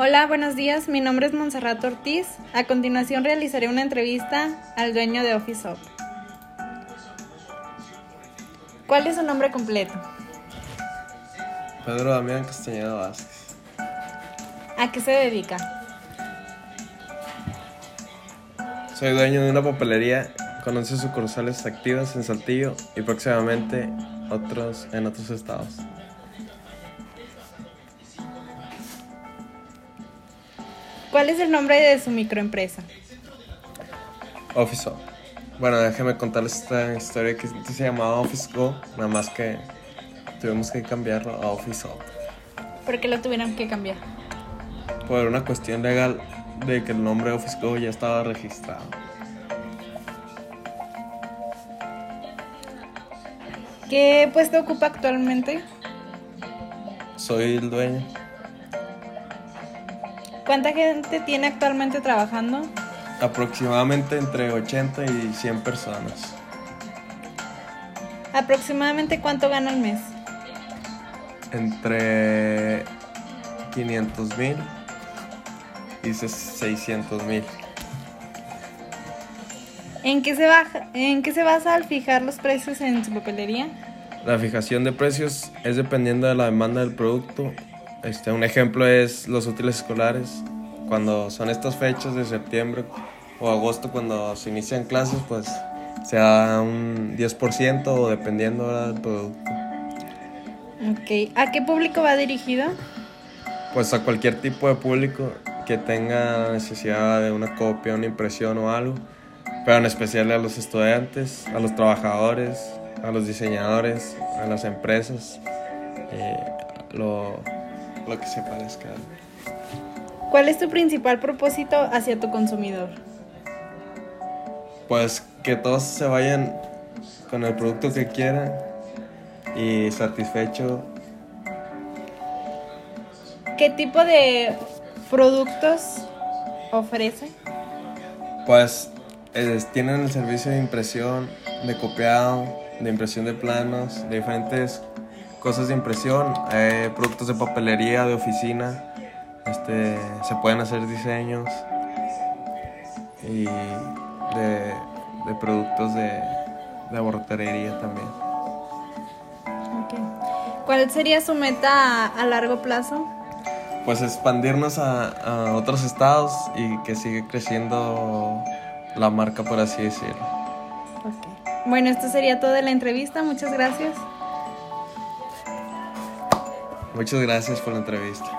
Hola, buenos días. Mi nombre es Monserrat Ortiz. A continuación realizaré una entrevista al dueño de Office Up. ¿Cuál es su nombre completo? Pedro Damián Castañeda Vázquez. ¿A qué se dedica? Soy dueño de una papelería con 11 sucursales activas en Saltillo y próximamente otros en otros estados. ¿Cuál es el nombre de su microempresa? Office Up. Bueno, déjeme contarles esta historia que se llamaba Office Go, nada más que tuvimos que cambiarlo a Office Up. ¿Por qué lo tuvieron que cambiar? Por una cuestión legal de que el nombre Office Go ya estaba registrado. ¿Qué puesto ocupa actualmente? Soy el dueño. ¿Cuánta gente tiene actualmente trabajando? Aproximadamente entre 80 y 100 personas. ¿Aproximadamente cuánto gana al mes? Entre 500 mil y 600 mil. ¿En qué, se baja, ¿En qué se basa al fijar los precios en su papelería? La fijación de precios es dependiendo de la demanda del producto. Este, un ejemplo es los útiles escolares. Cuando son estas fechas de septiembre o agosto, cuando se inician clases, pues se da un 10% o dependiendo ¿verdad? del producto. Ok. ¿A qué público va dirigido? Pues a cualquier tipo de público que tenga necesidad de una copia, una impresión o algo, pero en especial a los estudiantes, a los trabajadores, a los diseñadores, a las empresas, eh, lo, lo que se parezca. ¿Cuál es tu principal propósito hacia tu consumidor? Pues que todos se vayan con el producto que quieran y satisfecho. ¿Qué tipo de productos ofrece? Pues tienen el servicio de impresión, de copiado, de impresión de planos, de diferentes cosas de impresión, eh, productos de papelería, de oficina, este, se pueden hacer diseños y de, de productos de, de también. Okay. ¿Cuál sería su meta a, a largo plazo? Pues expandirnos a, a, otros estados y que siga creciendo la marca, por así decirlo. Okay. Bueno, esto sería todo de la entrevista. Muchas gracias. Muchas gracias por la entrevista.